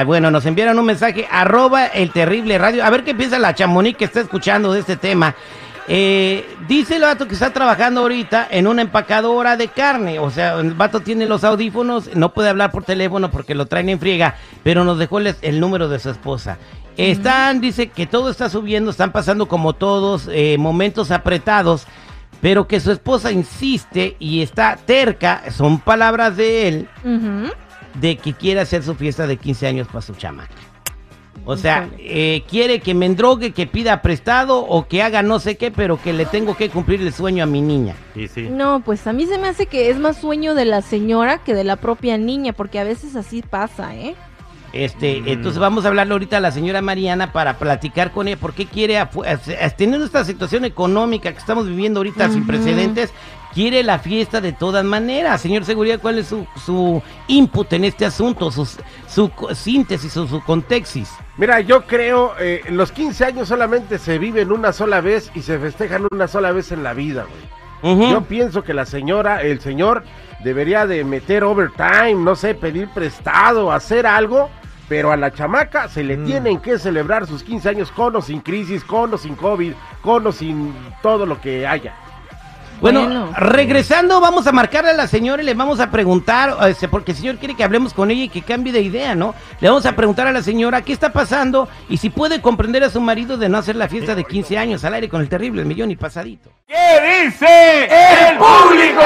Ah, bueno, nos enviaron un mensaje, arroba el terrible radio. A ver qué piensa la chamonix que está escuchando de este tema. Eh, dice el vato que está trabajando ahorita en una empacadora de carne. O sea, el vato tiene los audífonos, no puede hablar por teléfono porque lo traen en friega, pero nos dejó el, el número de su esposa. Están, dice que todo está subiendo, están pasando como todos eh, momentos apretados, pero que su esposa insiste y está terca, son palabras de él, Ujú. De que quiere hacer su fiesta de 15 años para su chamaca. O sea, eh, quiere que me endrogue, que pida prestado o que haga no sé qué, pero que le tengo que cumplir el sueño a mi niña. Y sí. No, pues a mí se me hace que es más sueño de la señora que de la propia niña, porque a veces así pasa, ¿eh? Este, Mm. entonces vamos a hablarle ahorita a la señora Mariana para platicar con ella por qué quiere, teniendo esta situación económica que estamos viviendo ahorita sin precedentes, quiere la fiesta de todas maneras. Señor Seguridad, ¿cuál es su, su input en este asunto, su, su síntesis o su contexis? Mira, yo creo, eh, los 15 años solamente se viven una sola vez y se festejan una sola vez en la vida, güey. Yo pienso que la señora, el señor, debería de meter overtime, no sé, pedir prestado, hacer algo, pero a la chamaca se le Mm. tienen que celebrar sus 15 años con o sin crisis, con o sin COVID, con o sin todo lo que haya. Bueno, Bueno. regresando, vamos a marcarle a la señora y le vamos a preguntar, este, porque el señor quiere que hablemos con ella y que cambie de idea, ¿no? Le vamos a preguntar a la señora qué está pasando y si puede comprender a su marido de no hacer la fiesta de 15 años al aire con el terrible, el millón y pasadito. ¿Qué dice el público?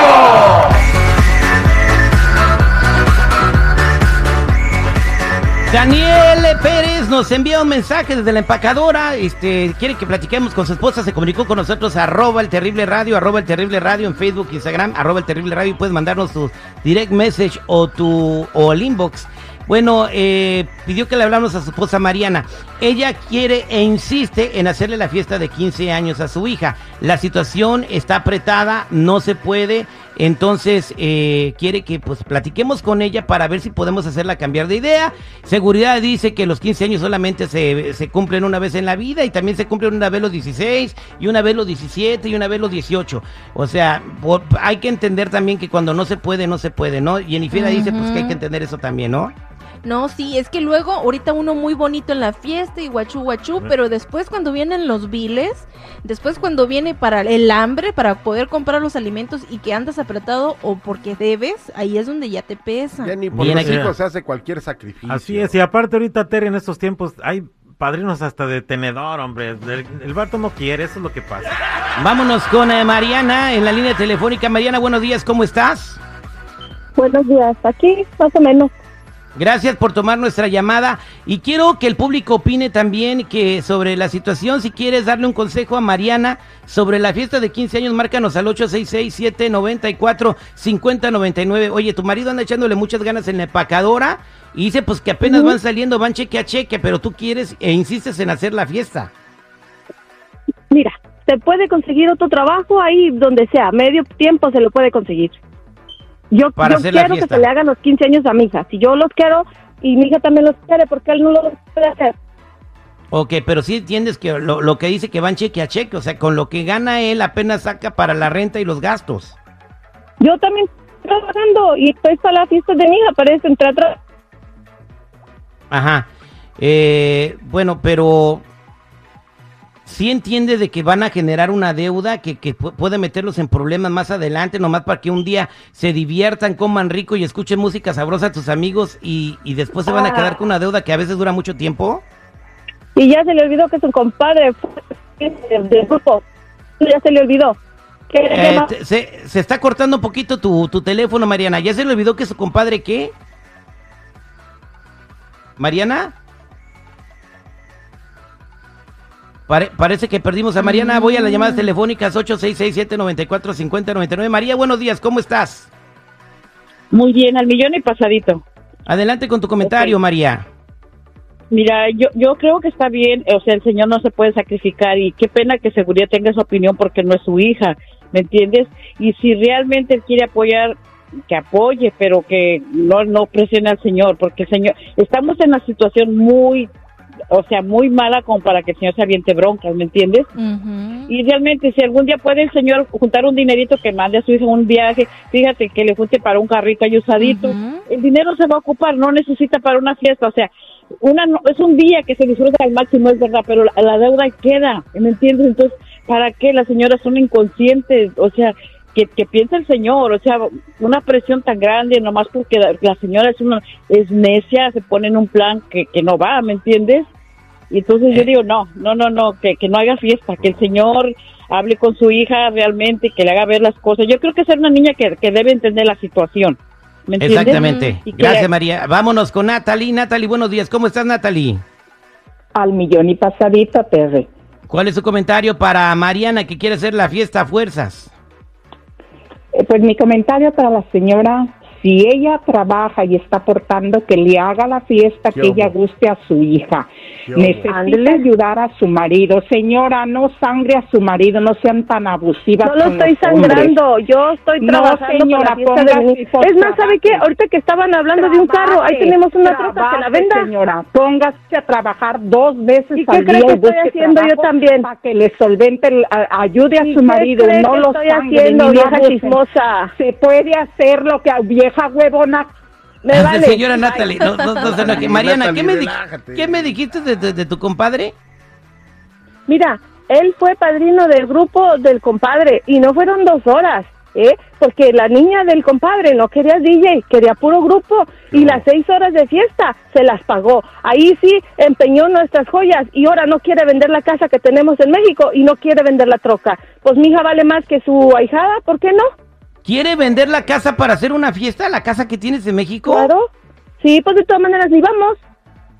Daniel Pérez nos envía un mensaje desde la empacadora, este, quiere que platiquemos con su esposa, se comunicó con nosotros, arroba el terrible radio, arroba el terrible radio en Facebook, Instagram, arroba el terrible radio, y puedes mandarnos tu direct message o tu, o el inbox. Bueno, eh, pidió que le hablamos a su esposa Mariana. Ella quiere e insiste en hacerle la fiesta de 15 años a su hija. La situación está apretada, no se puede. Entonces eh, quiere que pues platiquemos con ella para ver si podemos hacerla cambiar de idea. Seguridad dice que los 15 años solamente se, se cumplen una vez en la vida y también se cumplen una vez los 16 y una vez los 17 y una vez los 18. O sea, por- hay que entender también que cuando no se puede, no se puede, ¿no? Y Jennifer dice pues que hay que entender eso también, ¿no? No, sí, es que luego ahorita uno muy bonito en la fiesta y guachú guachú, pero después cuando vienen los biles, después cuando viene para el hambre, para poder comprar los alimentos y que andas apretado o porque debes, ahí es donde ya te pesa. Ya ni por Bien los aquí. hijos se hace cualquier sacrificio. Así es, y aparte ahorita, Terry, en estos tiempos hay padrinos hasta de tenedor, hombre. El, el vato no quiere, eso es lo que pasa. Vámonos con eh, Mariana en la línea telefónica. Mariana, buenos días, ¿cómo estás? Buenos días, aquí más o menos. Gracias por tomar nuestra llamada y quiero que el público opine también que sobre la situación, si quieres darle un consejo a Mariana sobre la fiesta de 15 años, márcanos al 866-794-5099. Oye, tu marido anda echándole muchas ganas en la empacadora y dice pues que apenas van saliendo, van cheque a cheque, pero tú quieres e insistes en hacer la fiesta. Mira, se puede conseguir otro trabajo ahí donde sea, medio tiempo se lo puede conseguir. Yo, Para yo hacer la quiero que se le hagan los 15 años a mi hija. Si yo los quiero y mi hija también los quiere, porque él no lo puede hacer? Ok, pero sí entiendes que lo, lo que dice que van cheque a cheque, o sea, con lo que gana él apenas saca para la renta y los gastos. Yo también estoy trabajando y estoy para la fiesta de mi hija, a tra- Ajá. Eh, bueno, pero sí entiende de que van a generar una deuda que, que pu- puede meterlos en problemas más adelante, nomás para que un día se diviertan, coman rico y escuchen música sabrosa a tus amigos y, y después se van a Ah. quedar con una deuda que a veces dura mucho tiempo. Y ya se le olvidó que su compadre fue del grupo. Ya se le olvidó. ¿Qué, qué Eh, se, se está cortando un poquito tu, tu teléfono, Mariana. ¿Ya se le olvidó que su compadre qué? ¿Mariana? Pare- parece que perdimos a Mariana. Voy a las llamadas telefónicas 8667-945099. María, buenos días, ¿cómo estás? Muy bien, al millón y pasadito. Adelante con tu comentario. María. Mira, yo, yo creo que está bien, o sea, el señor no se puede sacrificar y qué pena que seguridad tenga su opinión porque no es su hija, ¿me entiendes? Y si realmente él quiere apoyar, que apoye, pero que no, no presione al señor, porque el señor, estamos en una situación muy, o sea, muy mala como para que el señor se aviente broncas, ¿me entiendes? Y realmente, si algún día puede el señor juntar un dinerito que mande a su hija un viaje, fíjate que le junte para un carrito ahí usadito, el dinero se va a ocupar, no necesita para una fiesta, o sea, una no- es un día que se disfruta al máximo, es verdad, pero la, la deuda queda, ¿me entiendes? Entonces, ¿para qué las señoras son inconscientes? O sea, que, que piensa el señor, o sea, una presión tan grande, nomás porque la, la señora es una es necia, se pone en un plan que, que no va, ¿me entiendes? Y entonces yo digo, no, no, no, no, que, que no haga fiesta, que el señor hable con su hija realmente, que le haga ver las cosas. Yo creo que es una niña que, que debe entender la situación. ¿Me entiendes? Exactamente. Y que- Gracias, María. Vámonos con Natalie. Natalie, buenos días. ¿Cómo estás, Natalie? Al millón y pasadita, perre. ¿Cuál es su comentario para Mariana que quiere hacer la fiesta a fuerzas? Eh, Pues mi comentario para la señora, si ella trabaja y está aportando, que le haga la fiesta ¿Qué que ella guste a su hija. Necesita ayudar a su marido. Señora, no sangre a su marido, no sean tan abusivas. No lo con estoy los hombres. sangrando, yo estoy No, trabajando señora, por la fiesta de póngase mi por Es más, ¿sabe qué? Ahorita que estaban hablando de un carro, ahí tenemos una troca que la venda. Señora, póngase a trabajar dos veces ¿Y qué al cree día que estoy haciendo yo también? Para que le solvente, el- a- ayude a ¿Y su qué marido, cree no que lo estoy sangre, haciendo, vieja chismosa? Se puede hacer lo que vieja huevona. Me vale. Señora Natalie, no, no, no. Mariana, ¿qué me, di- relájate. ¿qué me dijiste de, de- de tu compadre? Mira, él fue padrino del grupo del compadre y no fueron dos horas, ¿eh? Porque la niña del compadre no quería DJ, quería puro grupo y las seis horas de fiesta se las pagó. Ahí sí empeñó nuestras joyas y ahora no quiere vender la casa que tenemos en México y no quiere vender la troca. Pues mi hija vale más que su ahijada, ¿por qué no? ¿Quiere vender la casa para hacer una fiesta? ¿La casa que tienes en México? Claro. Sí, pues de todas maneras ni vamos.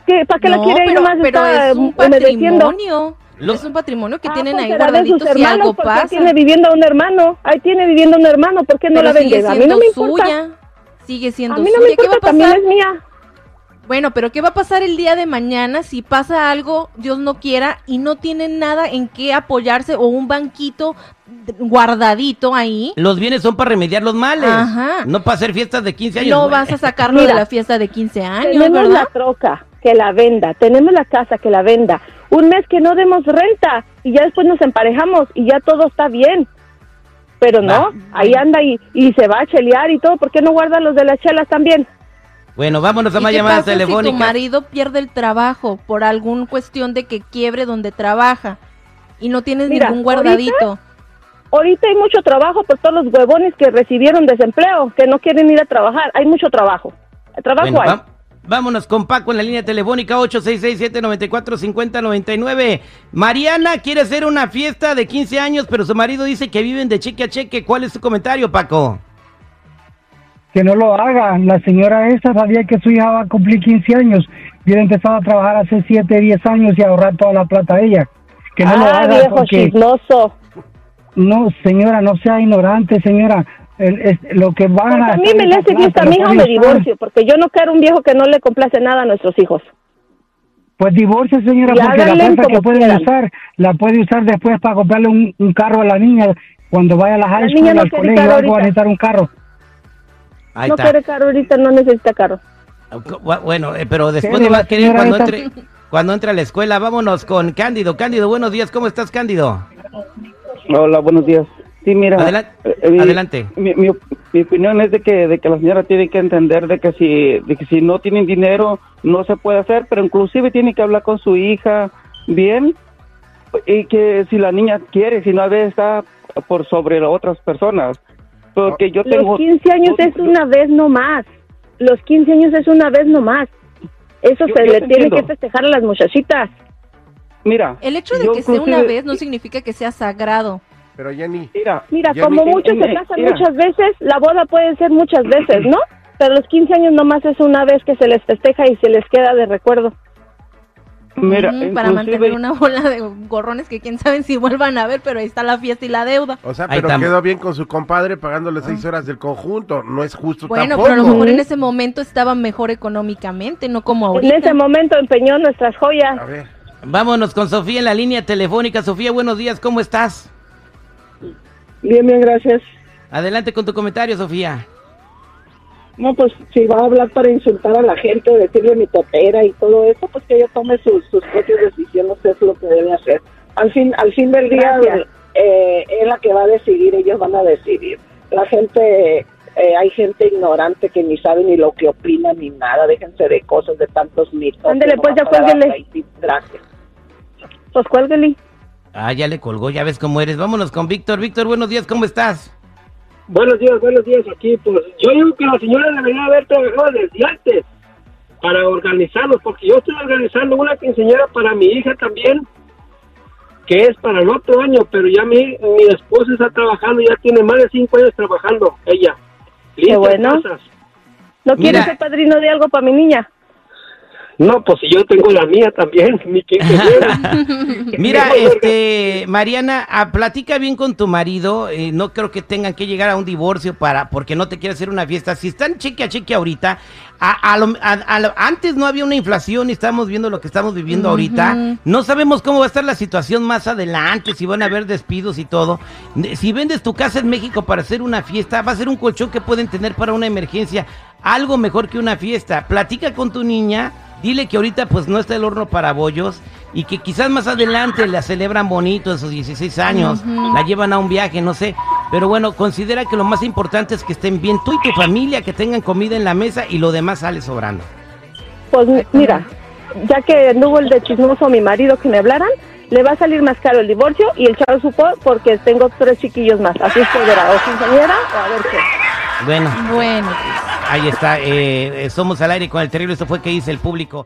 ¿Qué, ¿Para qué la No, quiere ahí pero, nomás pero está es un humedeciendo? patrimonio. Lo- Es un patrimonio que Ah, tienen pues ahí de sus guardadito si algo porque pasa. tiene viviendo un hermano. Ahí tiene viviendo un hermano, ¿por qué no pero la sigue vende? A mí siendo no me importa. suya. Sigue siendo A mí no suya. me ¿Qué va importa, a también es mía. Bueno, pero ¿qué va a pasar el día de mañana si pasa algo, Dios no quiera, y no tienen nada en qué apoyarse o un banquito guardadito ahí? Los bienes son para remediar los males. Ajá. No para hacer fiestas de 15 años. No güey. vas a sacarlo de la fiesta de 15 años, tenemos ¿verdad? la troca, que la venda. Tenemos la casa, que la venda. Un mes que no demos renta y ya después nos emparejamos y ya todo está bien. Pero no, ahí anda y, y se va a chelear y todo. ¿Por qué no guarda los de las chelas también? Bueno, vámonos a ¿Y más llamadas pasa si tu telefónicas. marido pierde el trabajo por alguna cuestión de que quiebre donde trabaja y no tienes Mira, ningún guardadito? Ahorita hay mucho trabajo por todos los huevones que recibieron desempleo, que no quieren ir a trabajar. Hay mucho trabajo. Trabajo Bueno, hay. va- vámonos con Paco en la línea telefónica 866-794-5099. Mariana quiere hacer una fiesta de 15 años, pero su marido dice que viven de cheque a cheque. ¿Cuál es su comentario, Paco? Que no lo haga. La señora esa sabía que su hija va a cumplir 15 años. Hubiera empezado a trabajar hace 7, 10 años y a ahorrar toda la plata a ella. Que no lo ah, haga viejo porque... chismoso. No, señora, no sea ignorante, señora. El- es- lo que van a... a mí me le hace fiesta a mi hija me divorcio divorcio, porque yo no quiero un viejo que no le complace nada a nuestros hijos. Pues divorcie, señora, Y porque la plata que puede quieran. usar, la puede usar después para comprarle un, un carro a la niña cuando vaya a la high niña school, no al colegio, carro algo, va a necesitar un carro. Ahí no está. quiere carro ahorita, no necesita carro. Bu- Bueno, eh, pero después Sí, no va a querer cuando entre, cuando entre a la escuela. Vámonos con Cándido. Cándido, buenos días. ¿Cómo estás, Cándido? Hola, buenos días. Sí, mira. Adelan- eh, mi- adelante. Mi, mi, mi opinión es de que, de que la señora tiene que entender de que si, de que si no tienen dinero no se puede hacer, pero inclusive tiene que hablar con su hija bien y que si la niña quiere, si no a veces está por sobre las otras personas. Porque yo tengo... Los 15 años es una vez no más. Los 15 años es una vez no más. Eso Yo- se yo le tiene entiendo. que festejar a las muchachitas. Mira. El hecho de que sea una vez no significa que sea sagrado. Pero Jenny, Mira, Mira, como muchos se casan mira. muchas veces, la boda puede ser muchas veces, ¿no? Pero los 15 años nomás es una vez que se les festeja y se les queda de recuerdo. Mira, para mantener una bola de gorrones que quién sabe si vuelvan a ver, pero ahí está la fiesta y la deuda. o sea, pero quedó bien con su compadre pagándole seis horas del conjunto. No es justo Bueno, tampoco. pero a lo mejor en ese momento estaba mejor económicamente, no como ahorita. En ese momento empeñó nuestras joyas. A ver, Vámonos con Sofía en la línea telefónica. Sofía, buenos días. ¿Cómo estás? Bien, bien, gracias. Adelante con tu comentario, Sofía. No, pues si va a hablar para insultar a la gente, decirle mi topera y todo eso, pues que ella tome sus, sus propias decisiones, es lo que debe hacer. Al fin, al fin del día, eh, es la que va a decidir, ellos van a decidir. La gente eh, hay gente ignorante que ni sabe ni lo que opina ni nada. Déjense de cosas, de tantos mitos. Ándele, pues, ya cuélguele. Gracias. Pues cuélguele. Ah, ya le colgó, ya ves cómo eres. Vámonos con Víctor. Víctor, buenos días, ¿cómo estás? Buenos días, buenos días aquí. Pues yo digo que la señora debería haber trabajado desde antes para organizarlos, porque yo estoy organizando una quinceañera para mi hija también, que es para el otro año, pero ya mi, mi esposa está trabajando, ya tiene más de cinco años trabajando, ella. Limpia bueno. ¿No quieres Mira. ser padrino de algo para mi niña? No, pues si yo tengo la mía también, mi quinceañera. Mira, este, Mariana, ah, platica bien con tu marido. eh, no creo que tengan que llegar a un divorcio para, porque no te quiere hacer una fiesta. Si están cheque a cheque ahorita, a, a lo- a- a lo- antes no había una inflación y estamos viendo lo que estamos viviendo ahorita. No sabemos cómo va a estar la situación más adelante, si van a haber despidos y todo. Si vendes tu casa en México para hacer una fiesta, va a ser un colchón que pueden tener para una emergencia. Algo mejor que una fiesta. Platica con tu niña. Dile que ahorita pues no está el horno para bollos y que quizás más adelante la celebran bonito en sus 16 años, la llevan a un viaje, no sé. Pero bueno, considera que lo más importante es que estén bien tú y tu familia, que tengan comida en la mesa y lo demás sale sobrando. Pues mi- mira, ya que anduvo el de chismoso a mi marido que me hablaran, le va a salir más caro el divorcio y el chavo supo porque tengo tres chiquillos más. Así es que verá, o quinceañera o a ver qué. Bueno, Bueno. Ahí está. eh, eh, somos al aire con el terrible. Esto fue que dice el público.